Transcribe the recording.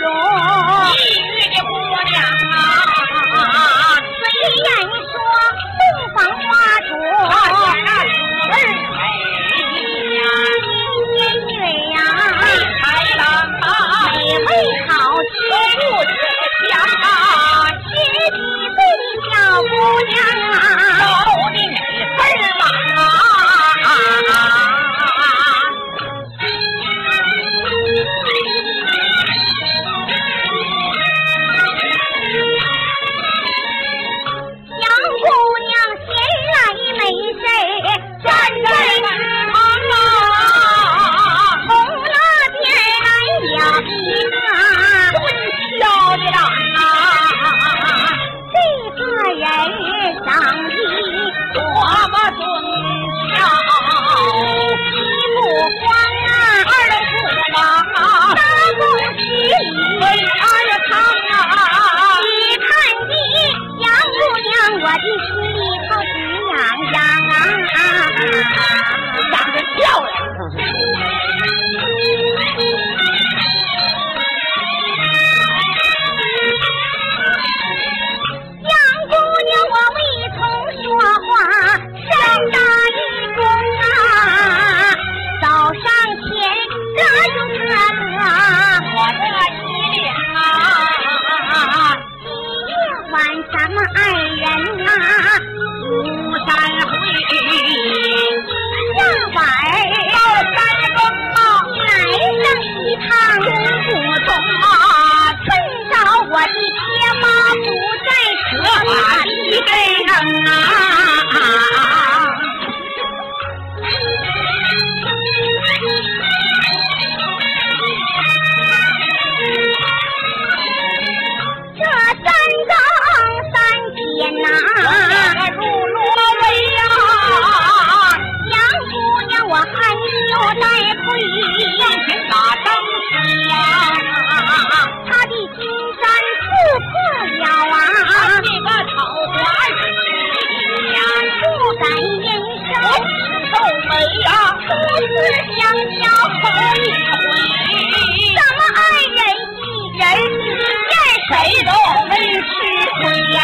有 ಸಂಭವ 咱们爱谁呀？初次相交头一回，咱们二人一人见谁都没吃亏呀。